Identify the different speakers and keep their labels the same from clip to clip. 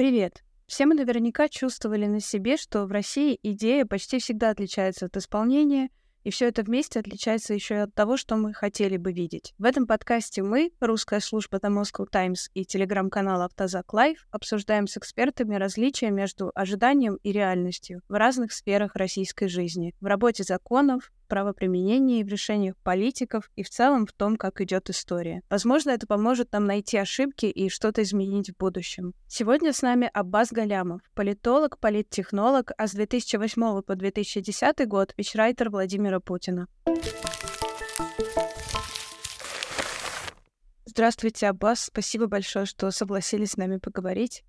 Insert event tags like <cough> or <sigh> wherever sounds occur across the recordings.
Speaker 1: Привет! Все мы наверняка чувствовали на себе, что в России идея почти всегда отличается от исполнения, и все это вместе отличается еще и от того, что мы хотели бы видеть. В этом подкасте мы, русская служба The Moscow Times и телеграм-канал Автозак Лайв, обсуждаем с экспертами различия между ожиданием и реальностью в разных сферах российской жизни, в работе законов, правоприменении, в решениях политиков и в целом в том, как идет история. Возможно, это поможет нам найти ошибки и что-то изменить в будущем. Сегодня с нами Аббас Галямов, политолог, политтехнолог, а с 2008 по 2010 год вичрайтер Владимира Путина. Здравствуйте, Аббас. Спасибо большое, что согласились с нами поговорить.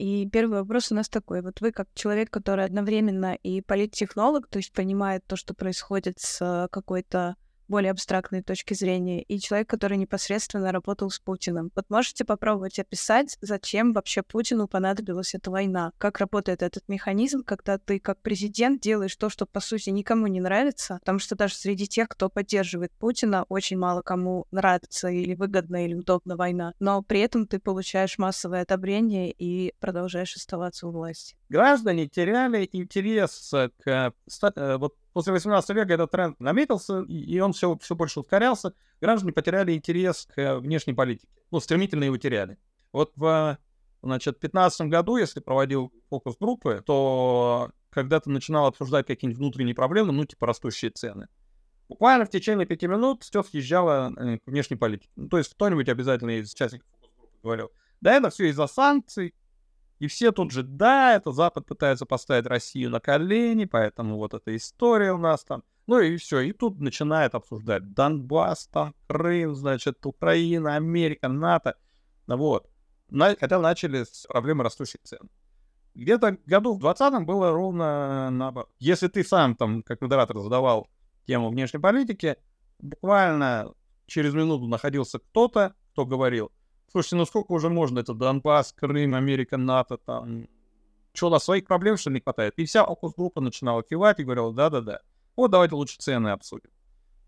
Speaker 1: И первый вопрос у нас такой. Вот вы как человек, который одновременно и политтехнолог, то есть понимает то, что происходит с какой-то более абстрактной точки зрения, и человек, который непосредственно работал с Путиным. Вот можете попробовать описать, зачем вообще Путину понадобилась эта война? Как работает этот механизм, когда ты как президент делаешь то, что по сути никому не нравится, потому что даже среди тех, кто поддерживает Путина, очень мало кому нравится или выгодна или удобна война, но при этом ты получаешь массовое одобрение и продолжаешь оставаться у власти.
Speaker 2: Граждане теряли интерес к э, вот после 18 века этот тренд наметился, и он все, все больше ускорялся. Граждане потеряли интерес к внешней политике. Ну, стремительно его теряли. Вот в значит, 15 году, если проводил фокус-группы, то когда ты начинал обсуждать какие-нибудь внутренние проблемы, ну, типа растущие цены, буквально в течение пяти минут все съезжало э, к внешней политике. Ну, то есть кто-нибудь обязательно из участников фокус-группы говорил, да это все из-за санкций, и все тут же, да, это Запад пытается поставить Россию на колени, поэтому вот эта история у нас там. Ну и все, и тут начинает обсуждать Донбасс, там, Крым, значит, Украина, Америка, НАТО. Вот. На, хотя начали с проблемы растущих цен. Где-то году в 20 было ровно наоборот. Если ты сам там, как модератор, задавал тему внешней политики, буквально через минуту находился кто-то, кто говорил, Слушайте, ну сколько уже можно? Это Донбасс, Крым, Америка, НАТО, там... Что, у нас своих проблем, что ли, не хватает? И вся фокус-группа начинала кивать и говорила, да-да-да. Вот давайте лучше цены обсудим.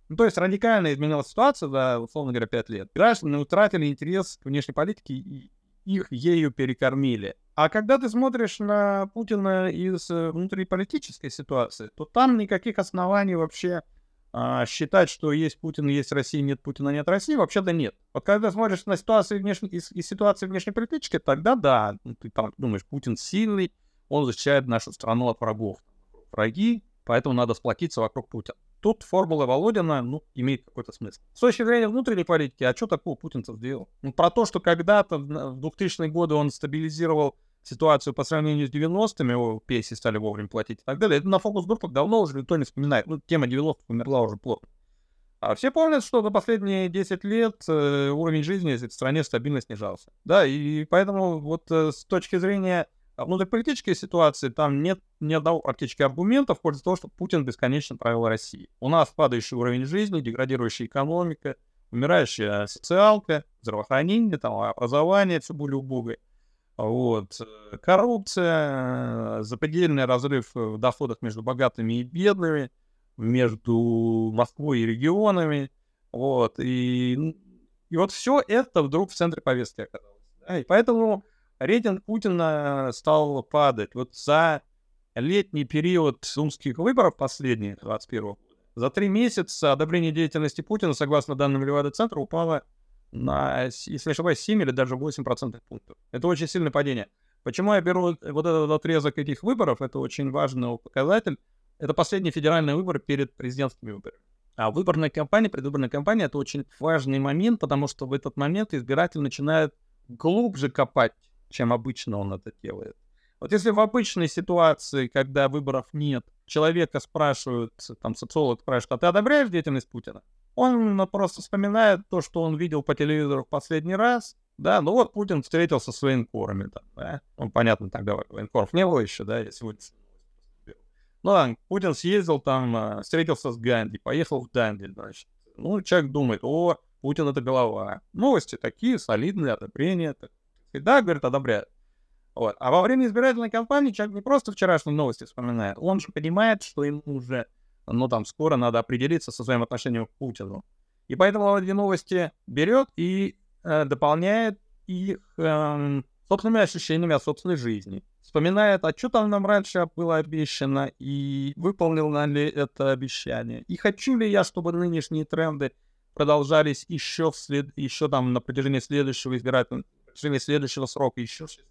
Speaker 2: Ну, то есть радикально изменилась ситуация за, условно говоря, 5 лет. Граждане утратили интерес к внешней политике и их ею перекормили. А когда ты смотришь на Путина из э, внутриполитической ситуации, то там никаких оснований вообще а, считать, что есть Путин, есть Россия, нет Путина, нет России, вообще-то нет. Вот когда смотришь на ситуацию внешней, из, из ситуации внешнеполитической, тогда да, ну, ты там думаешь, Путин сильный, он защищает нашу страну от врагов. Враги, поэтому надо сплотиться вокруг Путина. Тут формула Володина, ну, имеет какой-то смысл. С точки зрения внутренней политики, а что такого Путин-то сделал? Ну, про то, что когда-то в 2000-е годы он стабилизировал ситуацию по сравнению с 90-ми, о, пенсии стали вовремя платить и так далее, это на фокус-группах давно уже никто не вспоминает. Ну, тема 90-х умерла уже плотно. А все помнят, что за последние 10 лет э, уровень жизни в стране стабильно снижался. Да, и поэтому вот э, с точки зрения внутриполитической ситуации там нет ни одного практически аргумента в пользу того, что Путин бесконечно правил России. У нас падающий уровень жизни, деградирующая экономика, умирающая социалка, здравоохранение, там, образование все более убогое. Вот. Э, коррупция, э, запредельный разрыв в доходах между богатыми и бедными, между Москвой и регионами. Вот. И, и вот все это вдруг в центре повестки оказалось. Да? И поэтому рейтинг Путина стал падать. Вот за летний период сумских выборов последних, 21 года, за три месяца одобрение деятельности Путина, согласно данным Левада-центра, упало на, если не ошибаюсь, 7 или даже 8 процентных пунктов. Это очень сильное падение. Почему я беру вот этот отрезок этих выборов? Это очень важный показатель. Это последние федеральные выборы перед президентскими выборами. А выборная кампания, предвыборная кампания — это очень важный момент, потому что в этот момент избиратель начинает глубже копать, чем обычно он это делает. Вот если в обычной ситуации, когда выборов нет, человека спрашивают, там, социолог спрашивает, а ты одобряешь деятельность Путина? Он просто вспоминает то, что он видел по телевизору в последний раз. Да, ну вот Путин встретился с военкорами там, да. Он, понятно, тогда военкоров не было еще, да, я сегодня ну, да, Путин съездил там, а, встретился с Ганди, поехал в Данди, значит. Ну, человек думает, о, Путин это голова. Новости такие, солидные, одобрение. Так. Да, говорит, одобряет. Вот. А во время избирательной кампании человек не просто вчерашние новости вспоминает, он же понимает, что ему уже но там скоро надо определиться со своим отношением к Путину. И поэтому эти новости берет и э, дополняет их, э, собственными ощущениями от собственной жизни. Вспоминает, а что там нам раньше было обещано, и выполнил ли это обещание. И хочу ли я, чтобы нынешние тренды продолжались еще, в след... еще там на протяжении следующего избирательного, протяжении следующего срока, еще 6 лет.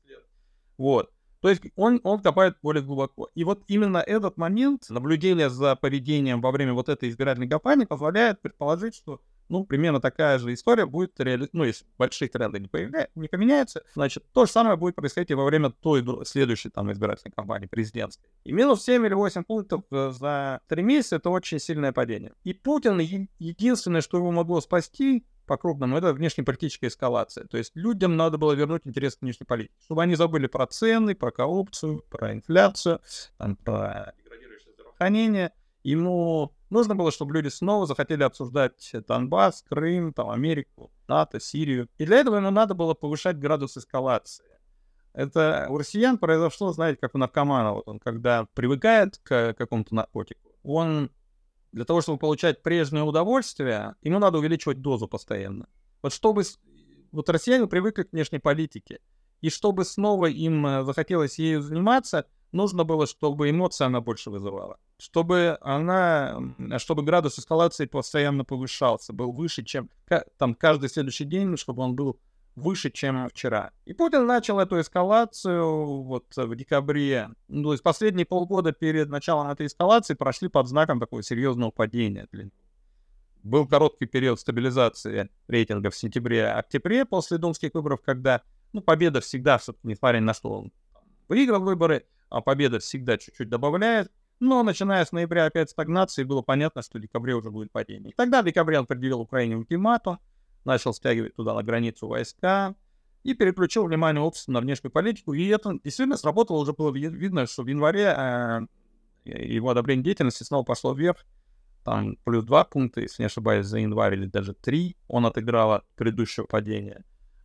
Speaker 2: Вот. То есть он, он копает более глубоко. И вот именно этот момент наблюдения за поведением во время вот этой избирательной кампании позволяет предположить, что ну, примерно такая же история будет реали... ну, если большие тренды не, появля... не поменяются, значит, то же самое будет происходить и во время той следующей там избирательной кампании президентской. И минус 7 или 8 пунктов э, за 3 месяца — это очень сильное падение. И Путин единственное, что его могло спасти, по-крупному, это внешнеполитическая эскалация. То есть людям надо было вернуть интерес к внешней политике, чтобы они забыли про цены, про коррупцию, про инфляцию, там, про деградирующее здравоохранение. Ему нужно было, чтобы люди снова захотели обсуждать Донбасс, Крым, там, Америку, НАТО, Сирию. И для этого ему надо было повышать градус эскалации. Это у россиян произошло, знаете, как у наркомана, вот он когда привыкает к какому-то наркотику, он для того, чтобы получать прежнее удовольствие, ему надо увеличивать дозу постоянно. Вот чтобы... Вот россияне привыкли к внешней политике. И чтобы снова им э, захотелось ею заниматься, нужно было, чтобы эмоция она больше вызывала. Чтобы она... Чтобы градус эскалации постоянно повышался, был выше, чем... Там каждый следующий день, чтобы он был выше, чем вчера. И Путин начал эту эскалацию вот в декабре. Ну, то есть последние полгода перед началом этой эскалации прошли под знаком такого серьезного падения. Был короткий период стабилизации рейтинга в сентябре-октябре после думских выборов, когда ну, победа всегда, несмотря ни на что, он выиграл выборы, а победа всегда чуть-чуть добавляет. Но начиная с ноября опять стагнации, было понятно, что в декабре уже будет падение. И тогда в декабре он предъявил Украине ультиматум, начал стягивать туда на границу войска и переключил внимание общества на внешнюю политику. И это действительно сработало, уже было видно, что в январе э, его одобрение деятельности снова пошло вверх. Там плюс два пункта, если не ошибаюсь, за январь или даже три он отыграл от предыдущего падения.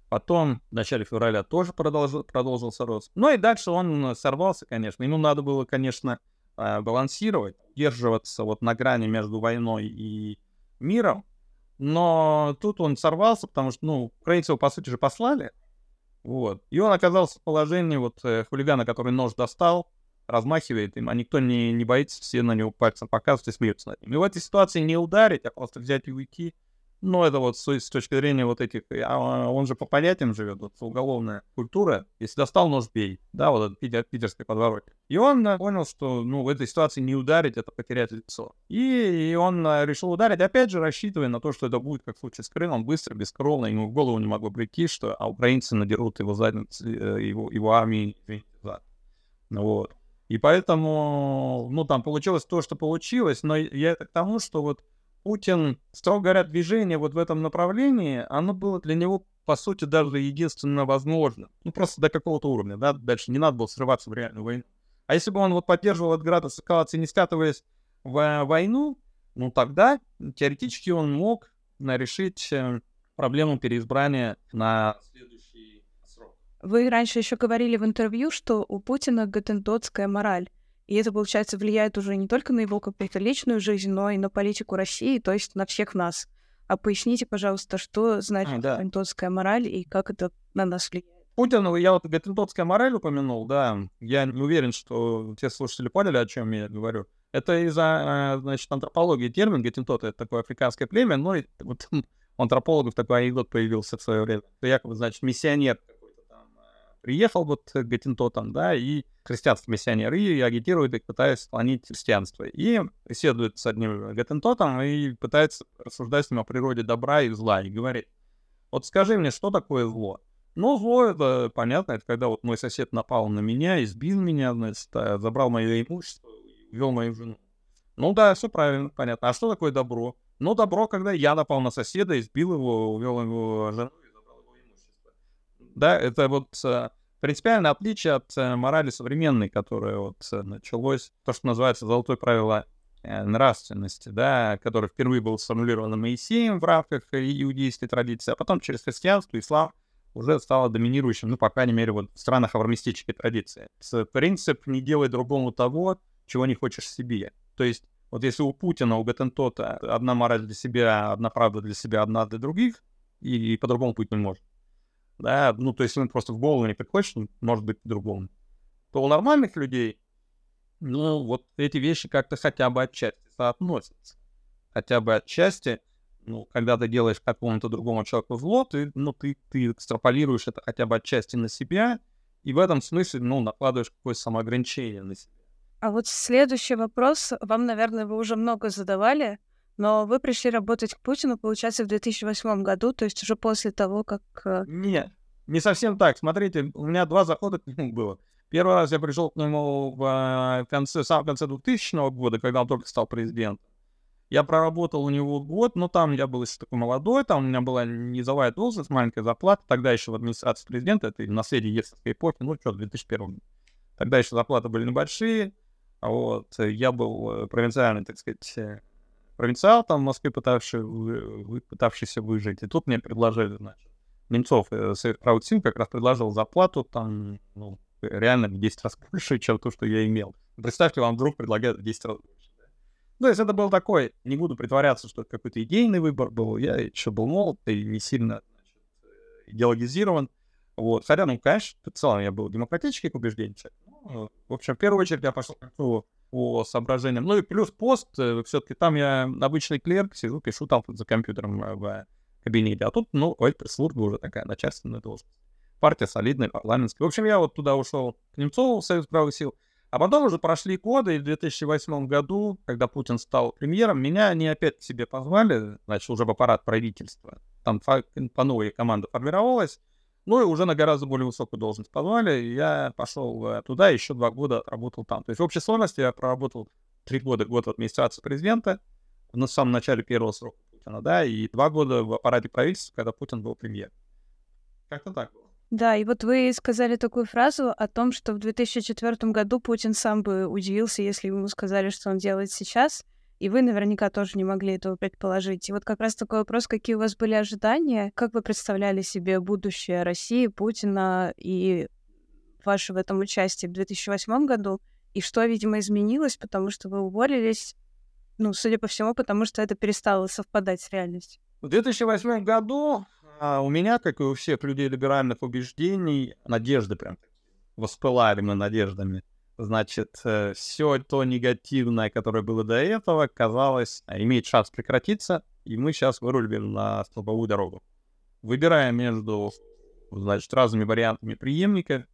Speaker 2: Потом в начале февраля тоже продолжил, продолжился рост. Ну и дальше он сорвался, конечно. Ему надо было, конечно, э, балансировать, удерживаться вот на грани между войной и миром. Но тут он сорвался, потому что, ну, украинцы по сути же, послали. Вот. И он оказался в положении вот э, хулигана, который нож достал, размахивает им, а никто не, не боится, все на него пальцем показывают и смеются над ним. И в этой ситуации не ударить, а просто взять и уйти — ну, это вот с, с точки зрения вот этих, а, он же по понятиям живет, вот уголовная культура. Если достал нож, бей, да, вот это питер, питерской подворотня. И он э, понял, что, ну, в этой ситуации не ударить, это потерять лицо. И, и он э, решил ударить, опять же, рассчитывая на то, что это будет, как в случае с Крымом, быстро, бескровно, ему в голову не могло прийти, что а украинцы надерут его задницы, э, его, его армии, зад. Вот. И поэтому, ну, там получилось то, что получилось, но я это к тому, что вот Путин, строго говоря, движение вот в этом направлении, оно было для него, по сути, даже единственно возможно. Ну, просто до какого-то уровня, да, дальше не надо было срываться в реальную войну. А если бы он вот поддерживал этот градус эскалации, не скатываясь в войну, ну, тогда теоретически он мог решить э, проблему переизбрания на следующий срок.
Speaker 1: Вы раньше еще говорили в интервью, что у Путина гатентотская мораль. И это, получается, влияет уже не только на его какую-то личную жизнь, но и на политику России, то есть на всех нас. А поясните, пожалуйста, что значит а, да. мораль и как это на нас влияет?
Speaker 2: Путин, я вот гатентотская мораль упомянул, да. Я не уверен, что те слушатели поняли, о чем я говорю. Это из-за, э, значит, антропологии термин гатентот, это такое африканское племя, но вот <laughs> у антропологов такой анекдот появился в свое время. Это якобы, значит, миссионер приехал вот к гатентотам, да, и христианский миссионер, и агитирует их, пытаясь склонить христианство. И беседует с одним гатентотом и пытается рассуждать с ним о природе добра и зла, и говорит, вот скажи мне, что такое зло? Ну, зло это понятно, это когда вот мой сосед напал на меня, избил меня, значит, э, забрал мое имущество, вел мою жену. Ну да, все правильно, понятно. А что такое добро? Ну, добро, когда я напал на соседа, избил его, увел его жену да, это вот э, принципиальное отличие от э, морали современной, которая вот э, началось, то, что называется золотое правило нравственности, да, которое впервые было сформулировано Моисеем в рамках иудейской традиции, а потом через христианство, ислам уже стало доминирующим, ну, по крайней мере, вот в странах аврамистической традиции. Принцип «не делай другому того, чего не хочешь себе». То есть вот если у Путина, у Гатентота одна мораль для себя, одна правда для себя, одна для других, и, и по-другому быть не может, да, ну, то есть, ну, просто в голову не приходит, что может быть по-другому, то у нормальных людей, ну, вот эти вещи как-то хотя бы отчасти соотносятся. Хотя бы отчасти, ну, когда ты делаешь какому-то другому человеку зло, ты, ну, ты, ты экстраполируешь это хотя бы отчасти на себя, и в этом смысле, ну, накладываешь какое-то самоограничение на себя.
Speaker 1: А вот следующий вопрос, вам, наверное, вы уже много задавали, но вы пришли работать к Путину, получается, в 2008 году, то есть уже после того, как... Э,
Speaker 2: Нет, не совсем так. Смотрите, у меня два захода к нему было. Первый раз я пришел к нему в э, конце, в самом конце 2000 года, когда он только стал президентом. Я проработал у него год, но там я был еще такой молодой, там у меня была низовая должность, маленькая зарплата, тогда еще в администрации президента, это наследие Ельцинской эпохи, ну что, 2001 Тогда еще зарплаты были небольшие, вот, я был э, провинциальный, так сказать, провинциал там в Москве, пытавший, пытавшийся выжить. И тут мне предложили, значит, Немцов, э, Совет Краудсин как раз предложил зарплату там, ну, реально в 10 раз больше, чем то, что я имел. Представьте, вам вдруг предлагают в 10 раз больше. Ну, то есть это был такой, не буду притворяться, что это какой-то идейный выбор был, я еще был молод и не сильно значит, э, идеологизирован. Вот. Хотя, ну, конечно, в целом я был демократических убеждений. Ну, в общем, в первую очередь я пошел к по соображениям. Ну и плюс пост, э, все-таки там я обычный клерк, сижу, пишу там за компьютером э, в кабинете, а тут, ну, пресс-служба уже такая начальственная должность. Партия солидная, парламентская. В общем, я вот туда ушел к Немцову, в Союз правых сил, а потом уже прошли годы, и в 2008 году, когда Путин стал премьером, меня они опять к себе позвали, значит, уже в аппарат правительства. Там по новой команда формировалась, ну и уже на гораздо более высокую должность позвали, и я пошел э, туда, еще два года отработал там. То есть в общей сложности я проработал три года, год в администрации президента, на самом начале первого срока Путина, да, и два года в аппарате правительства, когда Путин был премьер. Как-то так было.
Speaker 1: Да, и вот вы сказали такую фразу о том, что в 2004 году Путин сам бы удивился, если ему сказали, что он делает сейчас — и вы наверняка тоже не могли этого предположить. И вот как раз такой вопрос, какие у вас были ожидания, как вы представляли себе будущее России, Путина и ваше в этом участие в 2008 году, и что, видимо, изменилось, потому что вы уволились, ну, судя по всему, потому что это перестало совпадать с реальностью.
Speaker 2: В 2008 году а, у меня, как и у всех людей либеральных убеждений, надежды прям воспылали мы надеждами значит, э, все то негативное, которое было до этого, казалось, имеет шанс прекратиться, и мы сейчас вырулим на столбовую дорогу. Выбирая между, значит, разными вариантами преемника,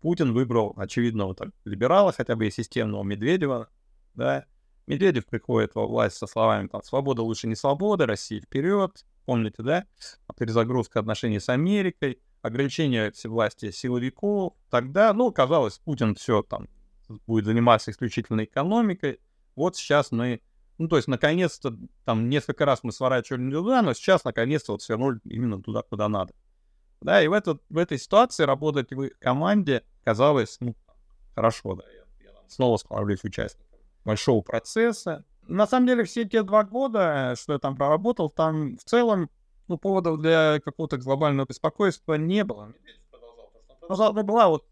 Speaker 2: Путин выбрал очевидного так, либерала, хотя бы и системного Медведева, да. Медведев приходит во власть со словами там «свобода лучше не свобода», «Россия вперед», помните, да, перезагрузка отношений с Америкой, ограничение всевластия силовиков, тогда, ну, казалось, Путин все там будет заниматься исключительно экономикой. Вот сейчас мы, ну, то есть, наконец-то, там, несколько раз мы сворачивали не туда, но сейчас, наконец-то, вот свернули именно туда, куда надо. Да, и в, этот, в этой ситуации работать в команде казалось, ну, хорошо, да, я, я снова становлюсь участником большого процесса. На самом деле, все те два года, что я там проработал, там в целом, ну, поводов для какого-то глобального беспокойства не было. Медведев ну, была вот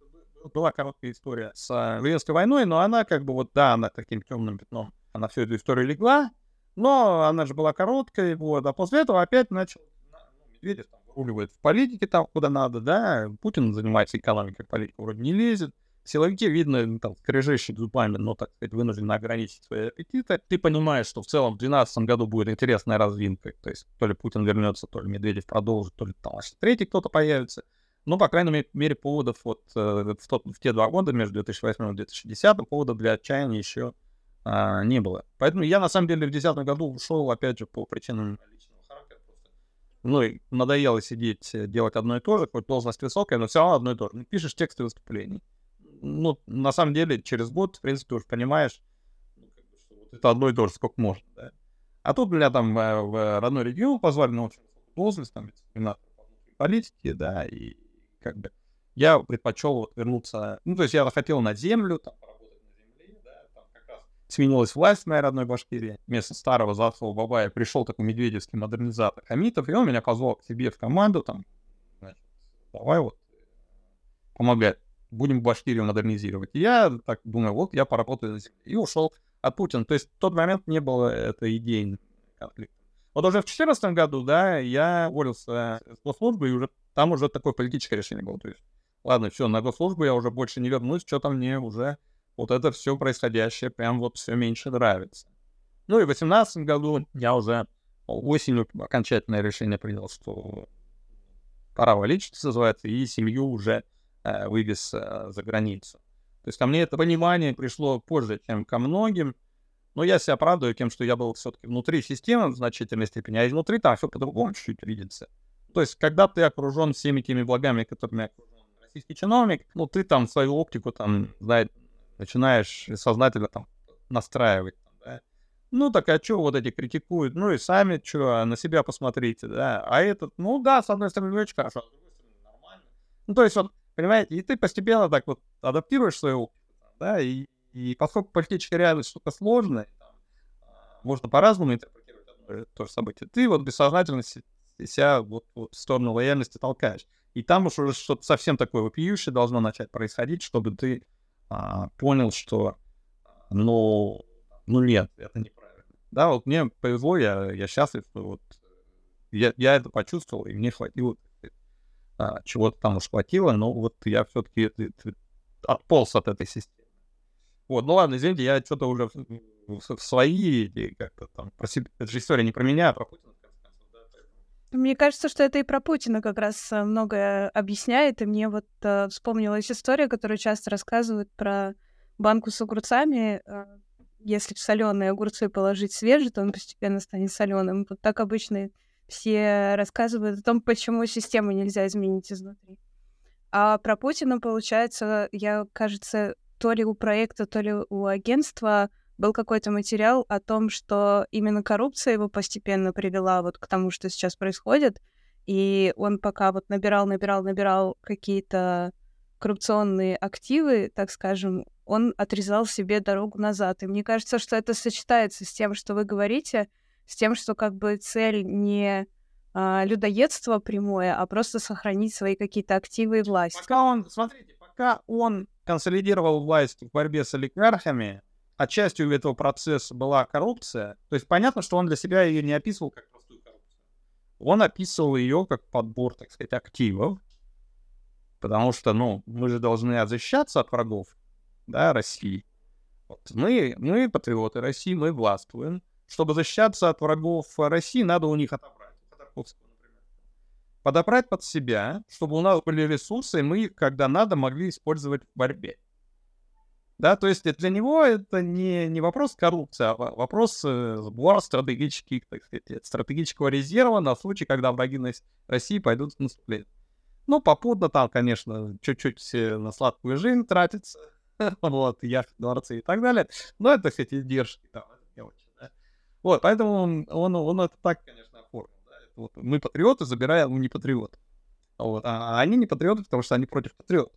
Speaker 2: была короткая история с э, Ливенской войной, но она как бы вот, да, она таким темным пятном, она всю эту историю легла, но она же была короткой, вот, а после этого опять начал, ну, Медведев там выруливает в политике там, куда надо, да, Путин занимается экономикой, политика вроде не лезет, силовики, видно, там, скрежещут зубами, но, так сказать, вынуждены ограничить свои аппетиты. Ты понимаешь, что в целом в 2012 году будет интересная развинка, то есть то ли Путин вернется, то ли Медведев продолжит, то ли там третий кто-то появится. Ну, по крайней мере, поводов вот э, в, тот, в те два года, между 2008 и 2010, поводов для отчаяния еще а, не было. Поэтому я, на самом деле, в 2010 году ушел, опять же, по причинам. Ну, и надоело сидеть, э, делать одно и то же, хоть должность высокая, но все равно одно и то же. Ну, пишешь тексты выступлений. Ну, на самом деле, через год, в принципе, уже понимаешь, ну, это одно и то же, сколько можно, да. А тут меня там в, э, в родной регион позвали на очень должность, там, политики, да, и как бы я предпочел вот вернуться, ну, то есть я хотел на землю, там, сменилась власть в моей родной Башкирии, вместо старого Заслова Бабая пришел такой медведевский модернизатор Хамитов, и он меня позвал к себе в команду, там, значит, давай вот помогать, будем Башкирию модернизировать. И я так думаю, вот я поработаю на земле, и ушел от Путина. То есть в тот момент не было этой идеи конфликта. Вот уже в 2014 году, да, я уволился с госслужбы и уже там уже такое политическое решение было. То есть, ладно, все, на госслужбу я уже больше не вернусь, что-то мне уже вот это все происходящее прям вот все меньше нравится. Ну и в 2018 году я уже осенью окончательное решение принял, что пора валить, что называется, и семью уже э, вывез э, за границу. То есть ко мне это понимание пришло позже, чем ко многим, но я себя оправдываю тем, что я был все-таки внутри системы в значительной степени, а изнутри там все по-другому чуть-чуть видится. То есть, когда ты окружен всеми теми благами, которыми окружен российский чиновник, ну, ты там свою оптику там, знаешь, начинаешь сознательно там настраивать. Ну, так а что вот эти критикуют? Ну и сами что, на себя посмотрите, да? А этот, ну да, с одной стороны, очень хорошо, а с другой стороны, нормально. Ну, то есть вот, понимаете, и ты постепенно так вот адаптируешь свою да, и, и поскольку политическая реальность штука сложная, а, можно по-разному интерпретировать одно и то же событие, ты вот бессознательно себя вот, в сторону лояльности толкаешь. И там уж уже что-то совсем такое вопиющее должно начать происходить, чтобы ты а, понял, что ну, ну нет, это неправильно. Да, вот мне повезло, я, я счастлив, что вот я, я это почувствовал, и мне хватило а, чего-то там уж хватило, но вот я все-таки отполз от этой системы. Вот, ну ладно, извините, я что-то уже в, в свои или как-то там про себя. Это же история не про меня, а про Путина.
Speaker 1: Мне кажется, что это и про Путина как раз э, многое объясняет. И мне вот э, вспомнилась история, которую часто рассказывают про банку с огурцами. Э, если в соленые огурцы положить свежий, то он постепенно станет соленым. Вот так обычно все рассказывают о том, почему систему нельзя изменить изнутри. А про Путина, получается, я, кажется, то ли у проекта, то ли у агентства был какой-то материал о том, что именно коррупция его постепенно привела вот к тому, что сейчас происходит. И он пока вот набирал, набирал, набирал какие-то коррупционные активы, так скажем, он отрезал себе дорогу назад. И мне кажется, что это сочетается с тем, что вы говорите, с тем, что как бы цель не а, людоедство прямое, а просто сохранить свои какие-то активы и власть.
Speaker 2: Пока он, смотрите, пока он консолидировал власть в борьбе с олигархами, а частью этого процесса была коррупция, то есть понятно, что он для себя ее не описывал как простую коррупцию. Он описывал ее как подбор, так сказать, активов, потому что, ну, мы же должны защищаться от врагов, да, России. Вот. Мы, мы патриоты России, мы властвуем. Чтобы защищаться от врагов России, надо у них отобрать. Подобрать под себя, чтобы у нас были ресурсы, и мы когда надо, могли использовать в борьбе. Да, то есть для него это не, не вопрос коррупции, а вопрос э, сбора стратегических, так сказать, стратегического резерва на случай, когда враги России пойдут в наступление. Ну, попутно там, конечно, чуть-чуть на сладкую жизнь тратится, <laughs> вот, яхты, дворцы и так далее. Но это, кстати, издержки да. Вот, поэтому он, он, это так, конечно, оформил. Да? Вот мы патриоты, забираем у непатриотов. Вот. А они не патриоты, потому что они против патриотов.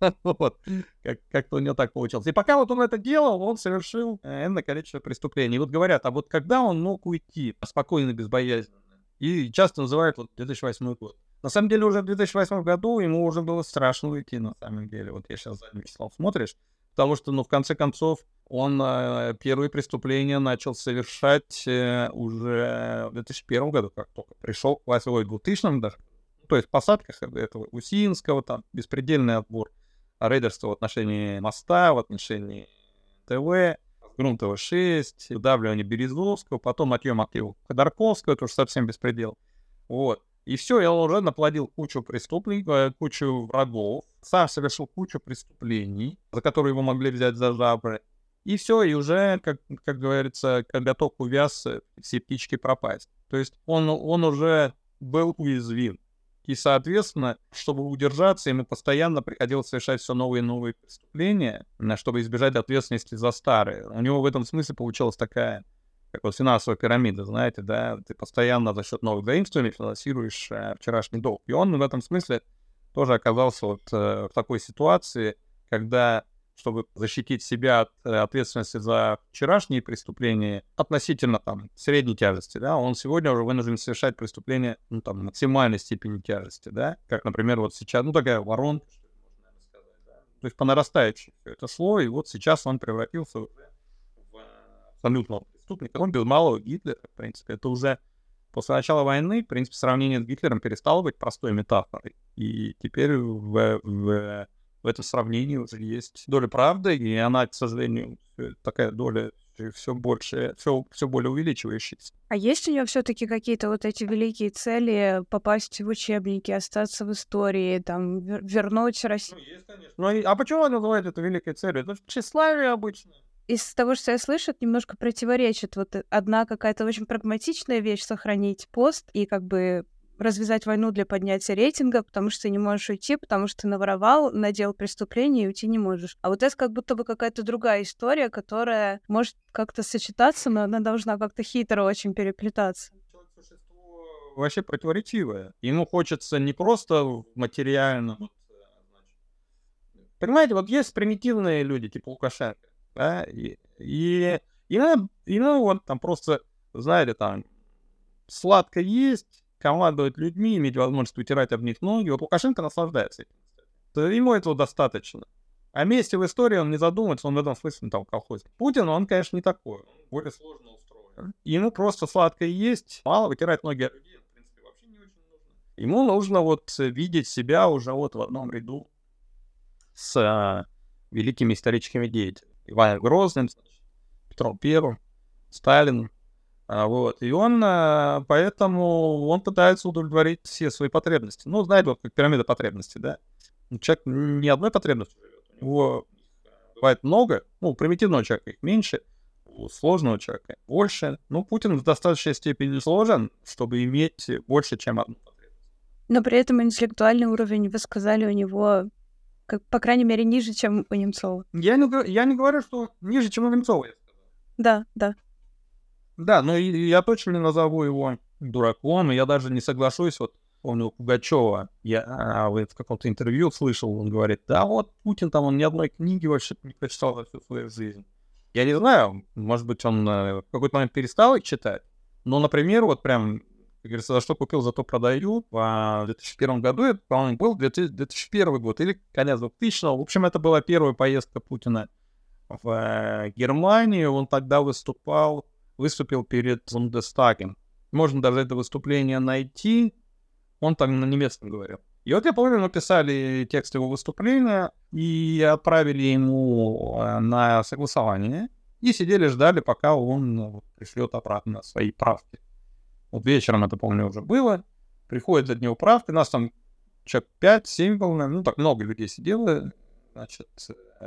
Speaker 2: <laughs> вот, как, как-то у него так получилось. И пока вот он это делал, он совершил энное количество преступлений. И вот говорят, а вот когда он мог уйти спокойно, безбоязненно? И часто называют вот 2008 год. На самом деле уже в 2008 году ему уже было страшно уйти, на самом деле. Вот я сейчас задним числом смотришь. Потому что, ну, в конце концов, он э, первые преступления начал совершать э, уже в 2001 году, как только пришел к власти, в 2000 даже. То есть в посадках этого Усинского, там, беспредельный отбор рейдерство в отношении моста, в отношении ТВ, Грунтова-6, выдавливание Березовского, потом отъем активов Ходорковского, это уже совсем беспредел. Вот. И все, я уже наплодил кучу преступлений, э, кучу врагов, сам совершил кучу преступлений, за которые его могли взять за жабры. И все, и уже, как, как говорится, готов увяз все птички пропасть. То есть он, он уже был уязвим. И, соответственно, чтобы удержаться, ему постоянно приходилось совершать все новые и новые преступления, чтобы избежать ответственности за старые. У него в этом смысле получилась такая как вот финансовая пирамида, знаете, да, ты постоянно за счет новых заимствований финансируешь э, вчерашний долг. И он в этом смысле тоже оказался вот э, в такой ситуации, когда чтобы защитить себя от э, ответственности за вчерашние преступления относительно там средней тяжести, да, он сегодня уже вынужден совершать преступления, ну, там, максимальной степени тяжести, да, как, например, вот сейчас, ну, такая воронка, то есть по нарастающей это шло, и вот сейчас он превратился уже в абсолютного преступника. Он бил малого Гитлера, в принципе, это уже После начала войны, в принципе, сравнение с Гитлером перестало быть простой метафорой. И теперь в, в, в этом сравнении уже есть доля правды, и она, к сожалению, такая доля все больше, все, все более увеличивающаяся.
Speaker 1: А есть у нее все-таки какие-то вот эти великие цели попасть в учебники, остаться в истории, там, вернуть Россию?
Speaker 2: Ну, есть, конечно. Ну, а почему она называет это великой целью? Это тщеславие обычно
Speaker 1: из того, что я слышу, это немножко противоречит. Вот одна какая-то очень прагматичная вещь — сохранить пост и как бы развязать войну для поднятия рейтинга, потому что ты не можешь уйти, потому что ты наворовал, надел преступление и уйти не можешь. А вот это как будто бы какая-то другая история, которая может как-то сочетаться, но она должна как-то хитро очень переплетаться
Speaker 2: вообще противоречивое. Ему хочется не просто материально. Понимаете, вот есть примитивные люди, типа Лукашенко, да, и, и, и, и ну, вот там просто, знаете, там сладко есть, командовать людьми, иметь возможность утирать об них ноги. Вот Лукашенко наслаждается этим. Ему этого достаточно. О месте в истории он не задумается, он в этом смысле ну, там колхозник. Путин, он, конечно, не такой, он более сложно устроен. Ему просто сладко есть, мало вытирать ноги от людей, в принципе, вообще не очень нужно. Ему нужно вот видеть себя уже вот в одном ряду с а, великими историческими деятелями. Иваном Грозным, Петром Первым, Сталином, а, вот. И он, а, поэтому он пытается удовлетворить все свои потребности. Ну, знаете, вот как пирамида потребностей, да? Ну, человек не одной потребностью живет. У него бывает много, ну, у примитивного человека их меньше, у сложного человека больше. Ну, Путин в достаточной степени сложен, чтобы иметь больше, чем одну потребность.
Speaker 1: Но при этом интеллектуальный уровень, вы сказали, у него, как, по крайней мере, ниже, чем у Немцова.
Speaker 2: Я не, я не говорю, что ниже, чем у Немцова.
Speaker 1: Да, да.
Speaker 2: Да, но я точно не назову его дураком, и я даже не соглашусь, вот помню у Пугачева, я а, в каком-то интервью слышал, он говорит, да вот Путин там, он ни одной книги вообще не прочитал за всю свою жизнь. Я не знаю, может быть, он э, в какой-то момент перестал их читать, но, например, вот прям, как говорится, за что купил, зато продаю, в 2001 году, это, по-моему, был 2001 год или конец 2000 В общем, это была первая поездка Путина в э, Германию, он тогда выступал выступил перед Бундестагом. Можно даже это выступление найти. Он там на немецком говорил. И вот я помню, написали текст его выступления и отправили ему э, на согласование. И сидели, ждали, пока он ну, пришлет обратно свои правки. Вот вечером это, помню, уже было. Приходит от него правки. Нас там человек 5-7 было, ну так много людей сидело значит,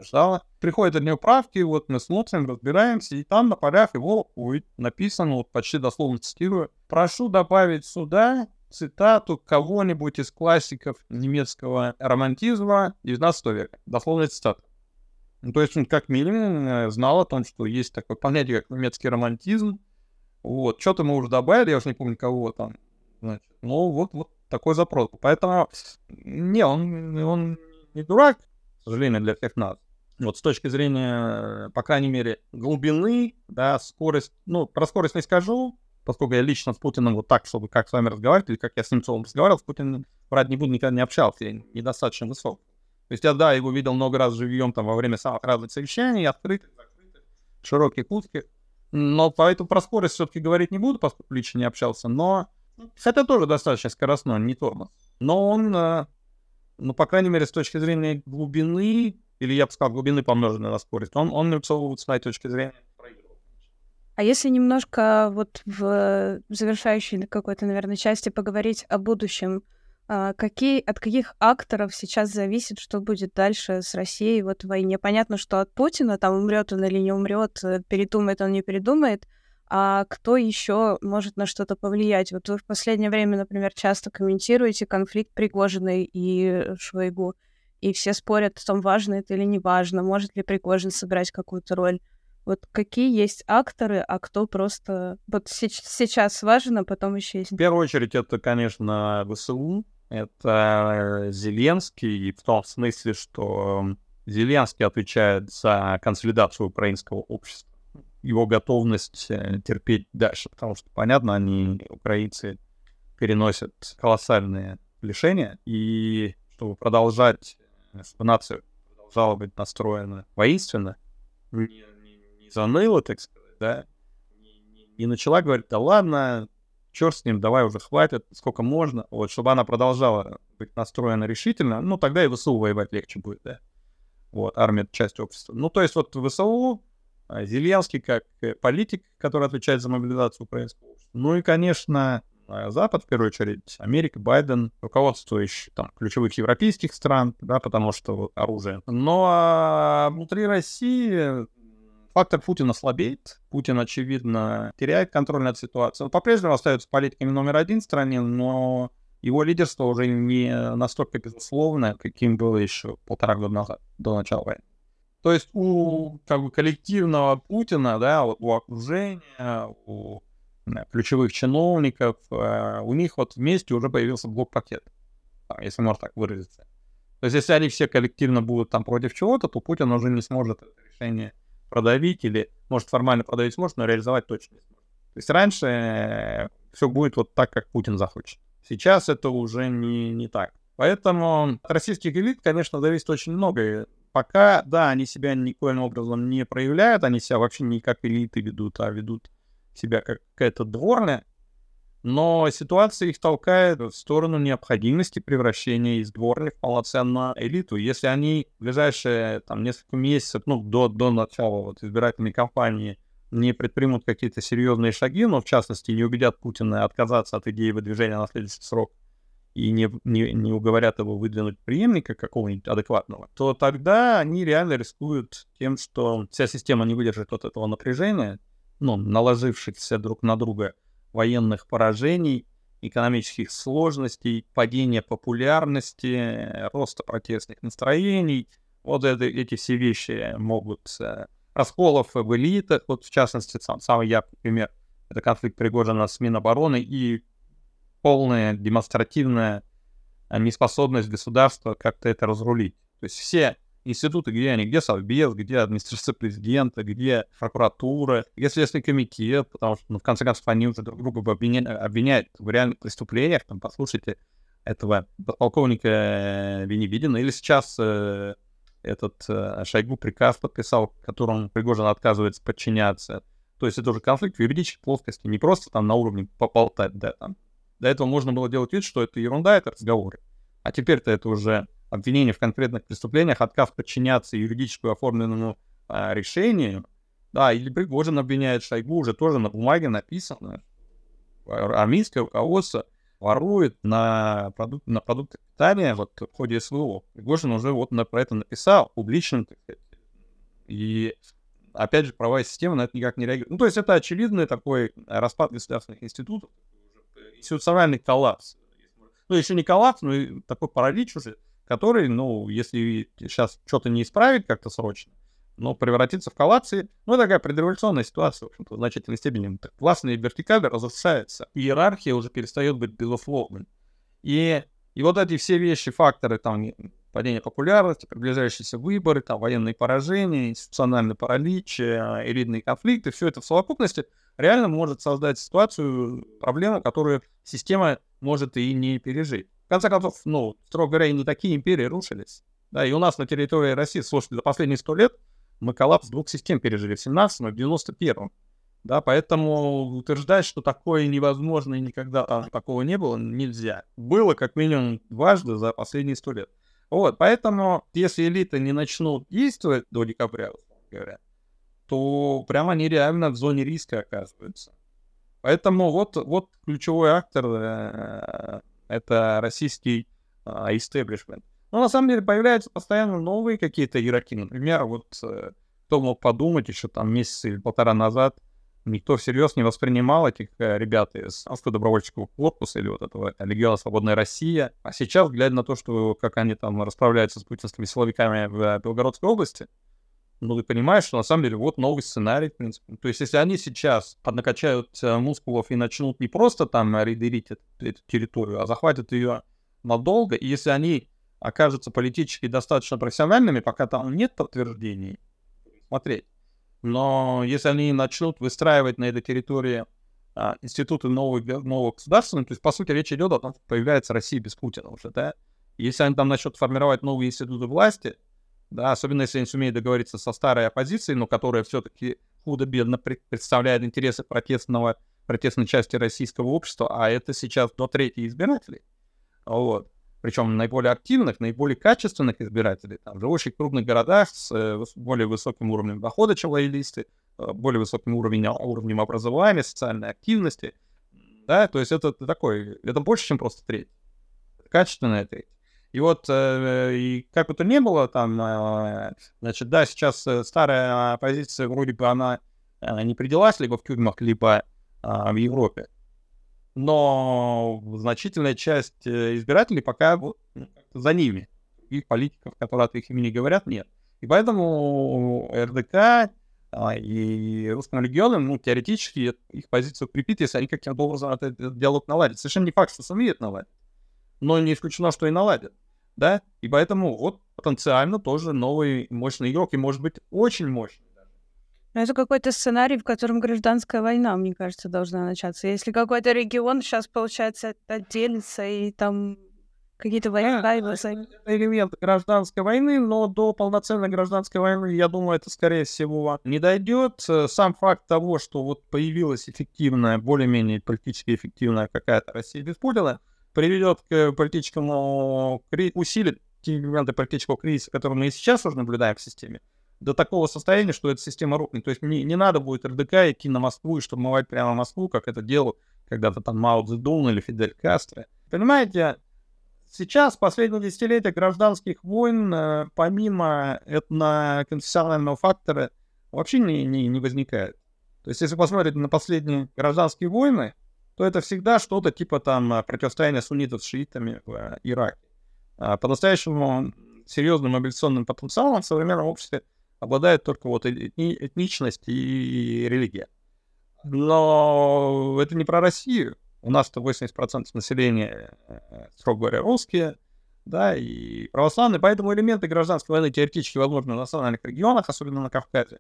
Speaker 2: ждала. Приходят от него правки, вот мы смотрим, разбираемся, и там на полях его будет написано, вот почти дословно цитирую, «Прошу добавить сюда цитату кого-нибудь из классиков немецкого романтизма 19 века». Дословная цитата. Ну, то есть он как минимум э, знал о том, что есть такое понятие, как немецкий романтизм. Вот, что-то мы уже добавили, я уже не помню, кого там. Значит, ну, вот, вот такой запрос. Поэтому, не, он, он не дурак, к сожалению, для всех нас. Вот с точки зрения, по крайней мере, глубины, да, скорость, ну, про скорость не скажу, поскольку я лично с Путиным вот так, чтобы как с вами разговаривать, или как я с Немцовым разговаривал, с Путиным, брать не буду, никогда не общался, я недостаточно высок. То есть я, да, его видел много раз живьем там во время самых разных совещаний, открытых, закрытых, широких, узких, но поэтому про скорость все-таки говорить не буду, поскольку лично не общался, но это тоже достаточно скоростной, не тормоз. Но он э, ну, по крайней мере, с точки зрения глубины, или я бы сказал, глубины помноженной на скорость, он, он нарисовывает с моей точки зрения
Speaker 1: а если немножко вот в завершающей какой-то, наверное, части поговорить о будущем, а, какие, от каких акторов сейчас зависит, что будет дальше с Россией вот в войне? Понятно, что от Путина, там умрет он или не умрет, э, передумает он, не передумает, а кто еще может на что-то повлиять? Вот вы в последнее время, например, часто комментируете конфликт Пригожиной и Шойгу, и все спорят о том, важно это или не важно, может ли Пригожин сыграть какую-то роль. Вот какие есть акторы, а кто просто вот сейчас важен, а потом есть.
Speaker 2: В первую очередь это, конечно, ВСУ, это Зеленский, в том смысле, что Зеленский отвечает за консолидацию украинского общества его готовность э, терпеть дальше, потому что, понятно, они, украинцы, переносят колоссальные лишения, и чтобы продолжать, э, чтобы нация продолжала быть настроена воинственно, не, не, не заныла, так сказать, да, не начала говорить, да ладно, черт с ним, давай уже хватит, сколько можно, вот, чтобы она продолжала быть настроена решительно, ну, тогда и ВСУ воевать легче будет, да. Вот, армия — часть общества. Ну, то есть вот ВСУ, Зеленский как э, политик, который отвечает за мобилизацию украинского общества. Ну и, конечно, а, Запад, в первую очередь, Америка, Байден, руководствующий там ключевых европейских стран, да, потому что оружие. Но а, внутри России фактор Путина слабеет. Путин, очевидно, теряет контроль над ситуацией. Он по-прежнему остается политиками номер один в стране, но его лидерство уже не настолько безусловно, каким было еще полтора года назад, до начала войны. То есть у как бы, коллективного Путина, да, у окружения, у ключевых чиновников, э, у них вот вместе уже появился блок-пакет, если можно так выразиться. То есть если они все коллективно будут там против чего-то, то Путин уже не сможет это решение продавить или, может, формально продавить сможет, но реализовать точно. То есть раньше э, все будет вот так, как Путин захочет. Сейчас это уже не, не так. Поэтому от российских элит, конечно, зависит очень многое. Пока, да, они себя никоим образом не проявляют, они себя вообще не как элиты ведут, а ведут себя как какая-то дворная, но ситуация их толкает в сторону необходимости превращения из дворни в полноценную элиту. Если они в ближайшие там, несколько месяцев, ну, до, до начала вот, избирательной кампании не предпримут какие-то серьезные шаги, но в частности не убедят Путина отказаться от идеи выдвижения на следующий срок и не, не, не уговорят его выдвинуть преемника какого-нибудь адекватного, то тогда они реально рискуют тем, что вся система не выдержит вот этого напряжения, ну, наложившихся друг на друга военных поражений, экономических сложностей, падения популярности, роста протестных настроений. Вот это, эти все вещи могут... Э, расколов в элитах, вот в частности, сам, самый яркий пример — это конфликт Пригожина с Минобороны и полная демонстративная э, неспособность государства как-то это разрулить. То есть все институты, где они, где Совбез, где администрация президента, где прокуратура, где Следственный комитет, потому что, ну, в конце концов, они уже друг друга обвиняют, обвиняют в реальных преступлениях. Там, послушайте этого полковника Веневидина, или сейчас э, этот э, Шойгу приказ подписал, которому Пригожин отказывается подчиняться. То есть это уже конфликт в юридической плоскости, не просто там на уровне поболтать, да, там. До этого можно было делать вид, что это ерунда, это разговоры. А теперь-то это уже обвинение в конкретных преступлениях, отказ подчиняться юридически оформленному а, решению, да, или Пригожин обвиняет Шойгу, уже тоже на бумаге написано, армейское руководство ворует на, продукт, на продукты питания вот в ходе СВО. Пригожин уже вот на, про это написал публично. И опять же, правовая система на это никак не реагирует. Ну, то есть это очевидный такой распад государственных институтов, институциональный коллапс. Ну, еще не коллапс, но и такой паралич уже который, ну, если сейчас что-то не исправить как-то срочно, но превратится в коллапсы, ну, такая предреволюционная ситуация, в общем-то, в значительной степени. Так, властная вертикаль разрушается, иерархия уже перестает быть безусловной. И, и вот эти все вещи, факторы, там, падение популярности, приближающиеся выборы, там, военные поражения, институциональный паралич, э, элитные конфликты, все это в совокупности реально может создать ситуацию, проблему, которую система может и не пережить конце концов, ну, строго говоря, не такие империи рушились. Да, и у нас на территории России, слушайте, за последние сто лет мы коллапс двух систем пережили в 17 и в 91 да, поэтому утверждать, что такое невозможно и никогда там такого не было, нельзя. Было как минимум дважды за последние сто лет. Вот, поэтому, если элиты не начнут действовать до декабря, говоря, то прямо они реально в зоне риска оказываются. Поэтому вот, вот ключевой актор э, это российский а, истеблишмент. Но на самом деле появляются постоянно новые какие-то игроки. Например, вот э, кто мог подумать еще там месяц или полтора назад, никто всерьез не воспринимал этих э, ребят из добровольческого корпуса или вот этого Легиона Свободная Россия. А сейчас, глядя на то, что как они там расправляются с путинскими силовиками в Белгородской области, ну, ты понимаешь, что на самом деле вот новый сценарий, в принципе. То есть, если они сейчас поднакачают э, мускулов и начнут не просто там рейдерить эту, эту территорию, а захватят ее надолго, и если они окажутся политически достаточно профессиональными, пока там нет подтверждений, смотреть. Но если они начнут выстраивать на этой территории а, институты нового, нового государства, ну, то есть, по сути, речь идет о том, что появляется Россия без Путина уже, да? Если они там начнут формировать новые институты власти, да, особенно если они сумеют договориться со старой оппозицией, но которая все-таки худо-бедно представляет интересы протестного протестной части российского общества, а это сейчас до трети избирателей. Вот. Причем наиболее активных, наиболее качественных избирателей, там, живущих в крупных городах с э, более высоким уровнем дохода, чем лоялисты, э, более высоким уровнем, уровнем образования, социальной активности. Да, то есть это такой, это больше, чем просто треть. Качественная треть. И вот, э, и как бы то ни было, там, э, значит, да, сейчас э, старая оппозиция, вроде бы она не приделась либо в тюрьмах, либо э, в Европе. Но значительная часть избирателей пока вот, ну, за ними. Их политиков, которые от их имени говорят, нет. И поэтому РДК а, и русским регионам, ну, теоретически их позицию укрепит, если они каким-то образом этот диалог наладят. Совершенно не факт, что сумеют наладить, но не исключено, что и наладят да, и поэтому вот потенциально тоже новый мощный игрок, и может быть очень мощный.
Speaker 1: Это какой-то сценарий, в котором гражданская война, мне кажется, должна начаться. Если какой-то регион сейчас, получается, отделится, и там какие-то войска его
Speaker 2: Это элемент гражданской войны, но до полноценной гражданской войны, я думаю, это, скорее всего, не дойдет. Сам факт того, что вот появилась эффективная, более-менее политически эффективная какая-то Россия без Путина, приведет к политическому усилит элементы политического кризиса, которые мы и сейчас уже наблюдаем в системе, до такого состояния, что эта система рухнет. То есть не, не надо будет РДК идти на Москву и штурмовать прямо Москву, как это делал когда-то там Мао Цзэдун или Фидель Кастро. Понимаете, сейчас, последние десятилетия гражданских войн, э, помимо этноконфессионального фактора, вообще не, не, не возникает. То есть, если посмотреть на последние гражданские войны, то это всегда что-то типа там а, противостояния суннитов с шиитами в э, Ираке. А, по-настоящему серьезным мобилизационным потенциалом в современном обществе обладает только вот этни- этничность и религия. Но это не про Россию. У нас-то 80% населения, э, строго говоря, русские, да, и православные, поэтому элементы гражданской войны теоретически возможны в национальных регионах, особенно на Кавказе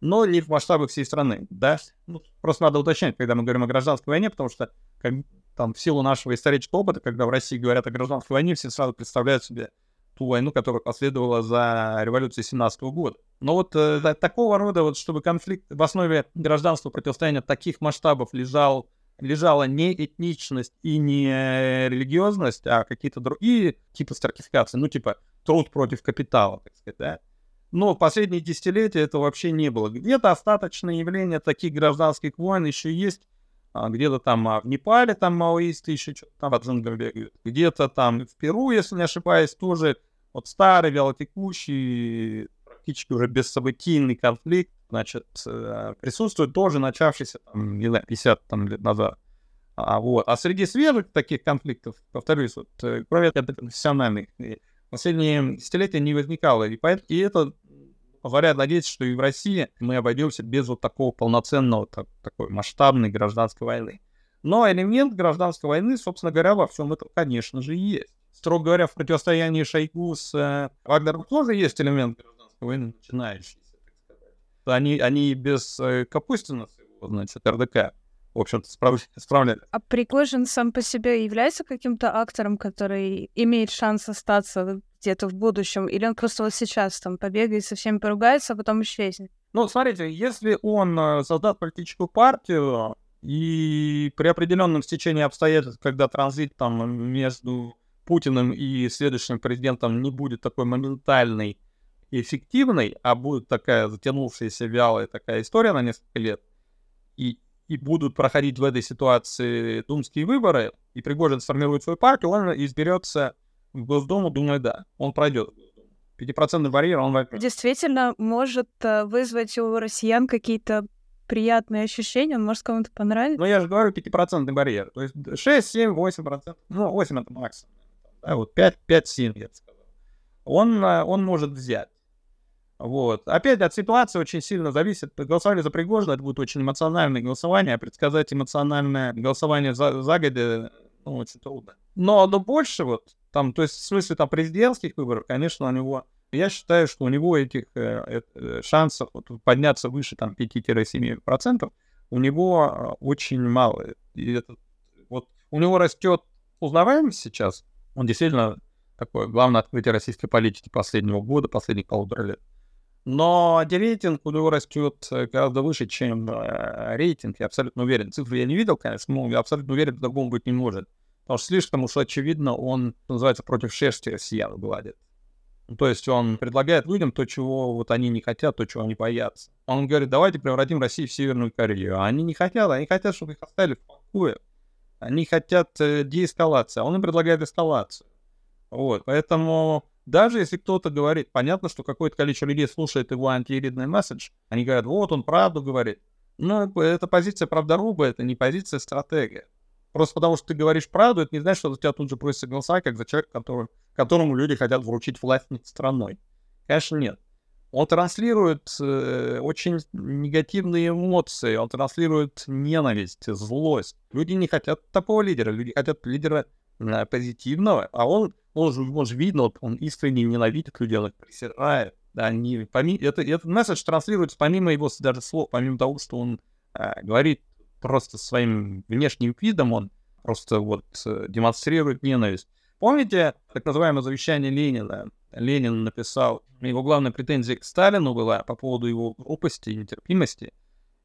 Speaker 2: но не в масштабах всей страны, да. Ну, просто надо уточнять, когда мы говорим о гражданской войне, потому что как, там в силу нашего исторического опыта, когда в России говорят о гражданской войне, все сразу представляют себе ту войну, которая последовала за революцией 17 года. Но вот э, такого рода, вот чтобы конфликт в основе гражданства противостояния таких масштабов лежал, лежала не этничность и не религиозность, а какие-то другие типы стратификации, ну типа труд против капитала, так сказать, да, но в последние десятилетия это вообще не было. Где-то остаточное явление таких гражданских войн еще есть. А, где-то там а, в Непале там маоисты еще что-то там от бегают. Где-то там в Перу, если не ошибаюсь, тоже вот старый, вялотекущий, практически уже бессобытийный конфликт, значит, э, присутствует тоже начавшийся, там, не знаю, 50 там, лет назад. А, вот. а среди свежих таких конфликтов, повторюсь, вот, э, кроме профессиональных, последние десятилетия не возникало. И, поэтому, и это позволяет надеяться, что и в России мы обойдемся без вот такого полноценного, так, такой масштабной гражданской войны. Но элемент гражданской войны, собственно говоря, во всем этом, конечно же, есть. Строго говоря, в противостоянии Шойгу с э, Вагнером тоже есть элемент гражданской войны, начинающийся, так сказать. Они, они без э, Капустина, значит, РДК, в общем-то, справ... справляли.
Speaker 1: А Пригожин сам по себе является каким-то актором, который имеет шанс остаться где-то в будущем, или он просто вот сейчас там побегает, со всеми поругается, а потом исчезнет?
Speaker 2: Ну, смотрите, если он э, создаст политическую партию, и при определенном стечении обстоятельств, когда транзит там между Путиным и следующим президентом не будет такой моментальный и эффективный, а будет такая затянувшаяся вялая такая история на несколько лет, и, и будут проходить в этой ситуации думские выборы, и Пригожин сформирует свою партию, он изберется Госдуму, думаю, да, он пройдет. Пятипроцентный барьер он возьмет.
Speaker 1: Действительно может э, вызвать у россиян какие-то приятные ощущения, он может кому-то понравиться.
Speaker 2: Ну, я же говорю, пятипроцентный барьер. То есть 6, 7, 8 процентов. Ну, 8 это максимум. Да, вот 5, 5, 7, я бы сказал. Он, э, он может взять. Вот. Опять от ситуации очень сильно зависит. Голосование за Пригожина, это будет очень эмоциональное голосование, а предсказать эмоциональное голосование за, загодя ну, очень трудно. Но, но больше вот там, то есть в смысле там президентских выборов, конечно, у него, я считаю, что у него этих э, э, шансов вот, подняться выше там 5-7%, у него э, очень мало. И это, вот у него растет узнаваемость сейчас, он действительно такое главное открытие российской политики последнего года, последних полутора лет. Но рейтинг у него растет э, гораздо выше, чем э, рейтинг, я абсолютно уверен. Цифры я не видел, конечно, но я абсолютно уверен, по-другому быть не может. Потому что слишком уж очевидно, он, называется, против шерсти россиян гладит. Ну, то есть он предлагает людям то, чего вот они не хотят, то, чего они боятся. Он говорит, давайте превратим Россию в Северную Корею. А они не хотят, они хотят, чтобы их оставили в покое. Они хотят э, деэскалации, а он им предлагает эскалацию. Вот, поэтому даже если кто-то говорит, понятно, что какое-то количество людей слушает его антииридный месседж, они говорят, вот он правду говорит. Но это позиция правдоруба, это не позиция стратегия. Просто потому что ты говоришь правду, это не значит, что у тебя тут же просится голоса, как за человека, который, которому люди хотят вручить власть над страной. Конечно, нет. Он транслирует э, очень негативные эмоции, он транслирует ненависть, злость. Люди не хотят такого лидера, люди хотят лидера позитивного, а он он же, он же видно, он искренне ненавидит людей, он их презирает. Да, не, помимо, это, этот месседж транслируется помимо его даже слов, помимо того, что он э, говорит просто своим внешним видом, он просто вот э, демонстрирует ненависть. Помните так называемое завещание Ленина? Ленин написал, его главная претензия к Сталину была по поводу его глупости и нетерпимости.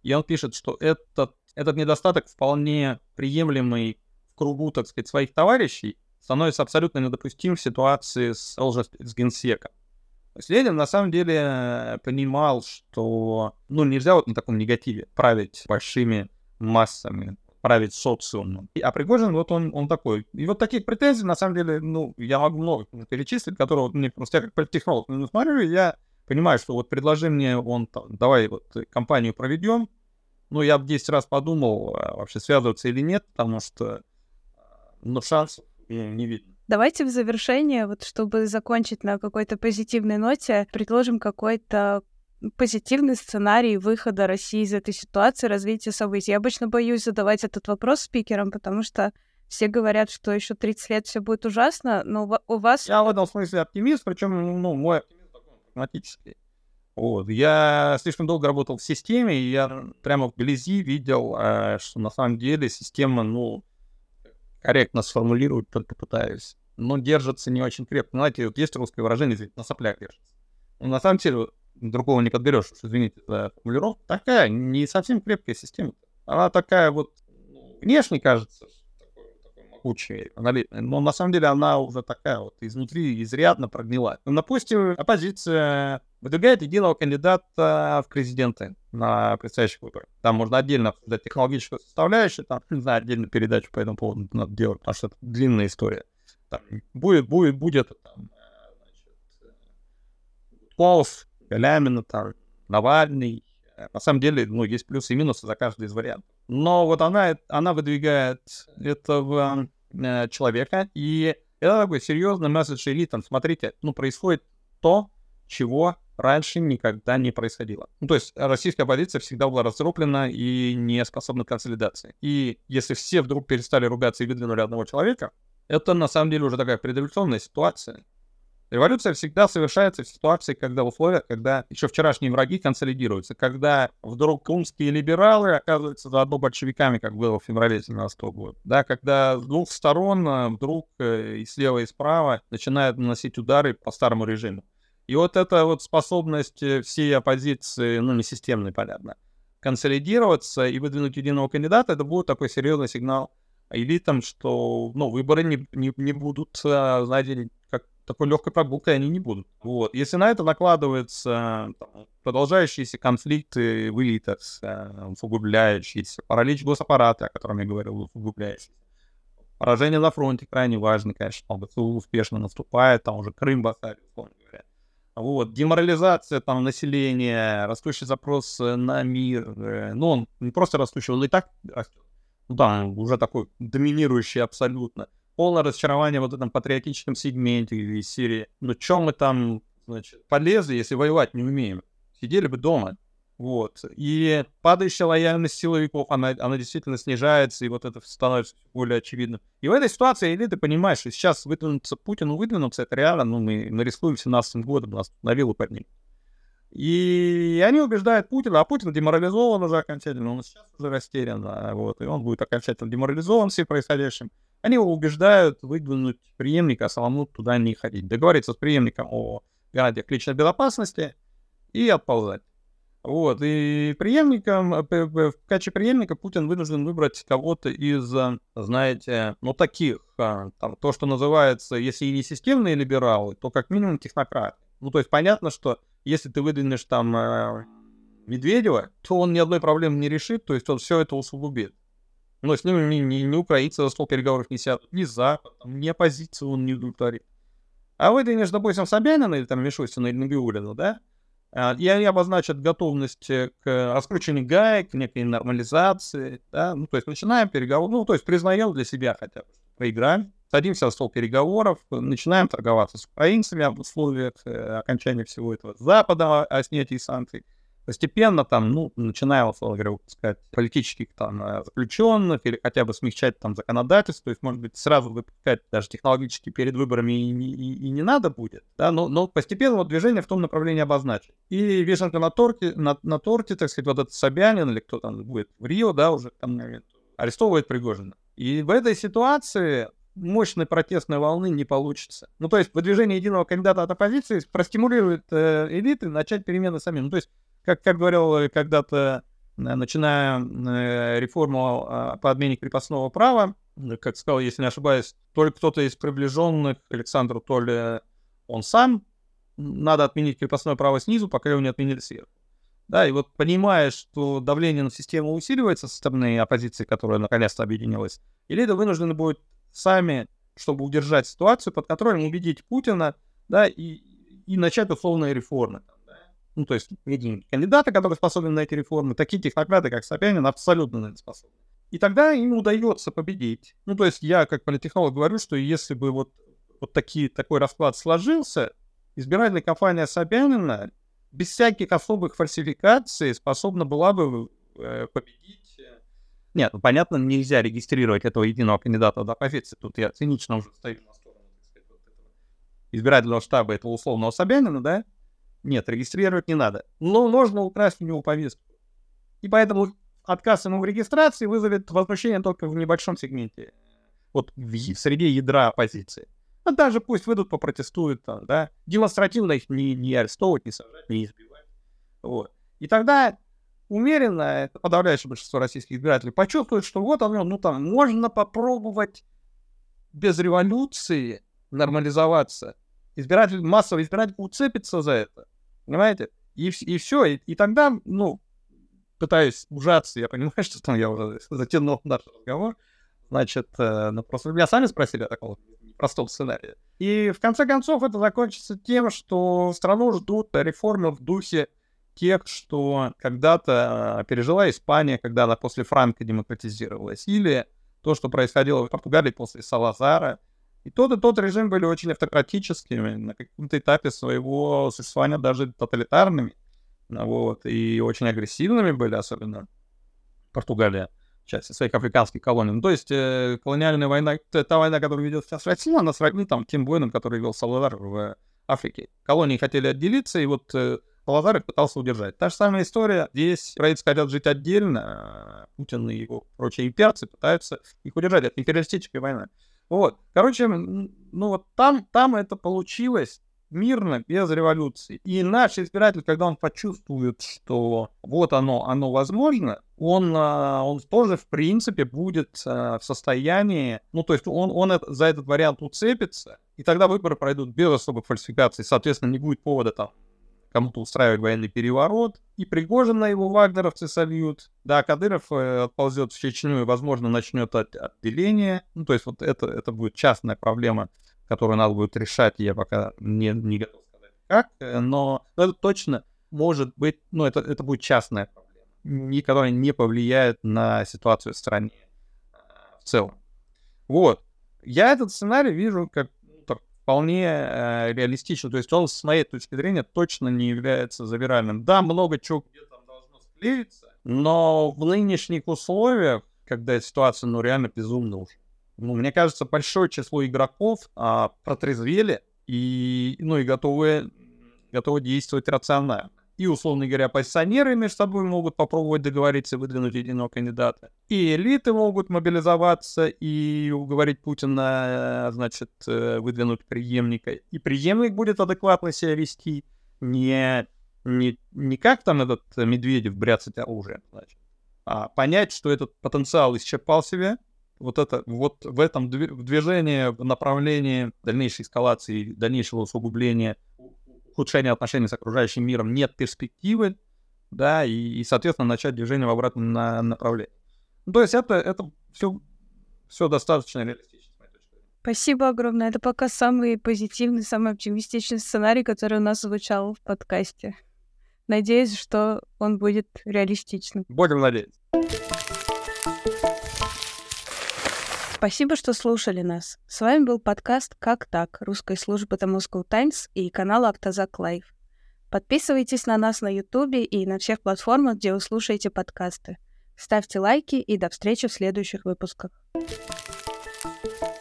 Speaker 2: И он пишет, что этот, этот недостаток вполне приемлемый кругу, так сказать, своих товарищей, становится абсолютно недопустим в ситуации с, с генсеком. То есть Ленин на самом деле понимал, что ну, нельзя вот на таком негативе править большими массами, править социумом. А Пригожин, вот он, он такой. И вот таких претензий, на самом деле, ну, я могу много перечислить, которые вот мне просто я как политтехнолог ну, смотрю, я понимаю, что вот предложи мне, он там, давай вот компанию проведем, ну, я бы 10 раз подумал, а вообще связываться или нет, потому что ну, шансов не видно.
Speaker 1: Давайте в завершение, вот чтобы закончить на какой-то позитивной ноте, предложим какой-то позитивный сценарий выхода России из этой ситуации, развития событий. Я обычно боюсь задавать этот вопрос спикерам, потому что все говорят, что еще 30 лет все будет ужасно, но у вас...
Speaker 2: Я в этом смысле оптимист, причем, ну, мой оптимизм такой прагматический. Вот. Я слишком долго работал в системе, и я прямо вблизи видел, э, что на самом деле система, ну, корректно сформулировать только пытаюсь. Но держится не очень крепко. Знаете, вот есть русское выражение, на соплях держится. Но на самом деле другого не подберешь, извините за формулировку. Такая не совсем крепкая система. Она такая вот ну, внешне кажется могучей, но на самом деле она уже такая вот изнутри изрядно прогнила. Ну, допустим, оппозиция выдвигает единого кандидата в президенты на предстоящих выборах. Там можно отдельно обсуждать технологическую составляющую, там, не знаю, отдельную передачу по этому поводу надо делать, потому что это длинная история. Там будет, будет, будет там, значит, Гудков, Галямина, там, Навальный. На самом деле, ну, есть плюсы и минусы за каждый из вариантов. Но вот она, она выдвигает этого э, человека, и это такой серьезный месседж элитам. Смотрите, ну, происходит то, чего раньше никогда не происходило. Ну, то есть российская оппозиция всегда была разрублена и не способна к консолидации. И если все вдруг перестали ругаться и выдвинули одного человека, это на самом деле уже такая предреволюционная ситуация. Революция всегда совершается в ситуации, когда в условиях, когда еще вчерашние враги консолидируются, когда вдруг крымские либералы оказываются заодно большевиками, как было в феврале 2017 года, да, когда с двух сторон э, вдруг э, и слева, и справа начинают наносить удары по старому режиму. И вот эта вот способность э, всей оппозиции, ну, не системной, понятно, консолидироваться и выдвинуть единого кандидата, это будет такой серьезный сигнал элитам, что, ну, выборы не, не, не будут, а, знаете, как такой легкой прогулкой они не будут. Вот. Если на это накладываются продолжающиеся конфликты в элитах, э, усугубляющиеся, паралич госаппарата, о котором я говорил, усугубляющийся, поражение на фронте крайне важно, конечно, ЛГСУ успешно наступает, там уже Крым басарит, условно говоря. Вот, деморализация там населения, растущий запрос э, на мир. Э, ну, он не просто растущий, он и так растет. Ну да, уже такой доминирующий абсолютно. Полное разочарование вот этом патриотическом сегменте из серии. Ну, чем мы там, значит, полезли, если воевать не умеем? Сидели бы дома. Вот. И падающая лояльность силовиков, она, она действительно снижается, и вот это становится более очевидным. И в этой ситуации элиты понимают, что сейчас выдвинуться Путину, выдвинуться, это реально, ну, мы, рискуем 17 годом, нас на виллу поднимут. И они убеждают Путина, а Путин деморализован уже окончательно, он сейчас уже растерян, вот, и он будет окончательно деморализован всем происходящим. Они его убеждают выдвинуть преемника, а самому туда не ходить. Договориться с преемником о гарантиях личной безопасности — и отползать. Вот, и преемником, э, в качестве преемника Путин вынужден выбрать кого-то из, э, знаете, ну, таких, а, там, то, что называется, если и не системные либералы, то как минимум технократы. Ну, то есть понятно, что если ты выдвинешь там э, Медведева, то он ни одной проблемы не решит, то есть он все это усугубит. Ну, с ним ни, ни, ни украинцы за стол переговоров не сядут, ни Запад, ни оппозицию он не удовлетворит. А выдвинешь, допустим, Собянина или там Мишустина или Набиулина, да, и они обозначат готовность э, к раскручиванию гаек, к некой нормализации, да, ну, то есть начинаем переговоры, ну, то есть признаем для себя хотя бы, проиграем, садимся за стол переговоров, начинаем торговаться с украинцами об условиях э, окончания всего этого Запада о снятии санкций, постепенно там, ну, начиная, условно говоря, выпускать политических там э, заключенных или хотя бы смягчать там законодательство, то есть, может быть, сразу выпускать даже технологически перед выборами и, и, и не надо будет, да, но, но постепенно вот движение в том направлении обозначить. И вишенка на торте, на, на торте, так сказать, вот этот Собянин или кто там будет в Рио, да, уже там арестовывает Пригожина. И в этой ситуации мощной протестной волны не получится. Ну, то есть выдвижение единого кандидата от оппозиции простимулирует э, элиты начать перемены самим. Ну, то есть как, как говорил когда-то, э, начиная э, реформу а, по отмене крепостного права, как сказал, если не ошибаюсь, то ли кто-то из приближенных Александру, то ли он сам, надо отменить крепостное право снизу, пока его не отменили сверху. Да, и вот понимая, что давление на систему усиливается со стороны оппозиции, которая наконец-то объединилась, элита вынуждены будет сами, чтобы удержать ситуацию под контролем, убедить Путина, да, и, и начать условные реформы ну, то есть единицы кандидаты, которые способны на эти реформы, такие технократы, как Собянин, абсолютно на это способны. И тогда им удается победить. Ну, то есть я как политтехнолог говорю, что если бы вот, вот такие, такой расклад сложился, избирательная кампания Собянина без всяких особых фальсификаций способна была бы э, победить. Нет, ну, понятно, нельзя регистрировать этого единого кандидата до оппозиции. Тут я цинично уже стою на сторону сказать, вот этого избирательного штаба этого условного Собянина, да, нет, регистрировать не надо. Но можно украсть у него повестку. И поэтому отказ ему в регистрации вызовет возмущение только в небольшом сегменте. Вот в, среде ядра оппозиции. А даже пусть выйдут, попротестуют там, да. Демонстративно их не, не арестовывать, не сажать, не избивать. Вот. И тогда умеренно, это подавляющее большинство российских избирателей, почувствует, что вот оно, ну там, можно попробовать без революции нормализоваться. Избиратель, массовый избиратель уцепится за это. Понимаете? И, и все. И, и тогда, ну, пытаюсь ужаться, я понимаю, <laughs> что там я уже затянул наш разговор. Значит, э, ну, просто меня сами спросили о таком простом сценарии. И в конце концов это закончится тем, что страну ждут реформы в духе тех, что когда-то пережила Испания, когда она после Франка демократизировалась, или то, что происходило в Португалии после Салазара, и тот, и тот режим были очень автократическими, на каком-то этапе своего существования даже тоталитарными. Ну вот, и очень агрессивными были, особенно Португалия, части своих африканских колоний. Ну, то есть э, колониальная война, та война, которую ведет сейчас Россия, она сродни там тем воинам, которые вел Салазар в Африке. Колонии хотели отделиться, и вот э, Салазар их пытался удержать. Та же самая история. Здесь правительства хотят жить отдельно, а Путин и его прочие имперцы пытаются их удержать. Это империалистическая война. Вот. Короче, ну вот там, там это получилось мирно, без революции. И наш избиратель, когда он почувствует, что вот оно, оно возможно, он, а, он тоже, в принципе, будет а, в состоянии, ну, то есть он, он за этот вариант уцепится, и тогда выборы пройдут без особых фальсификаций, соответственно, не будет повода там кому-то устраивать военный переворот, и Пригожин на его вагнеровцы сольют, да, Кадыров э, отползет в Чечню и, возможно, начнет от, отделение, ну, то есть вот это, это будет частная проблема, которую надо будет решать, я пока не, не готов сказать как, э, но, но это точно может быть, ну, это, это будет частная проблема, которая не повлияет на ситуацию в стране э, в целом. Вот. Я этот сценарий вижу как вполне э, реалистично. То есть он, с моей точки зрения, точно не является завиральным. Да, много чего где там должно склеиться, но в нынешних условиях, когда ситуация, ну, реально безумно уж. Ну, мне кажется, большое число игроков а, протрезвели и, ну, и готовы, готовы действовать рационально и, условно говоря, оппозиционеры между собой могут попробовать договориться и выдвинуть единого кандидата. И элиты могут мобилизоваться и уговорить Путина, значит, э, выдвинуть преемника. И преемник будет адекватно себя вести, не, не, не как там этот Медведев бряцать оружием, значит, а понять, что этот потенциал исчерпал себя, вот это вот в этом движении в направлении дальнейшей эскалации, дальнейшего усугубления, ухудшения отношений с окружающим миром нет перспективы, да, и, и соответственно, начать движение в обратном на, направлении. Ну, то есть это, это все, все достаточно реалистично.
Speaker 1: Спасибо огромное. Это пока самый позитивный, самый оптимистичный сценарий, который у нас звучал в подкасте. Надеюсь, что он будет реалистичным.
Speaker 2: Будем надеяться.
Speaker 1: Спасибо, что слушали нас. С вами был подкаст «Как так?» русской службы The Moscow Times и канала Автозак Лайв. Подписывайтесь на нас на Ютубе и на всех платформах, где вы слушаете подкасты. Ставьте лайки и до встречи в следующих выпусках. thank you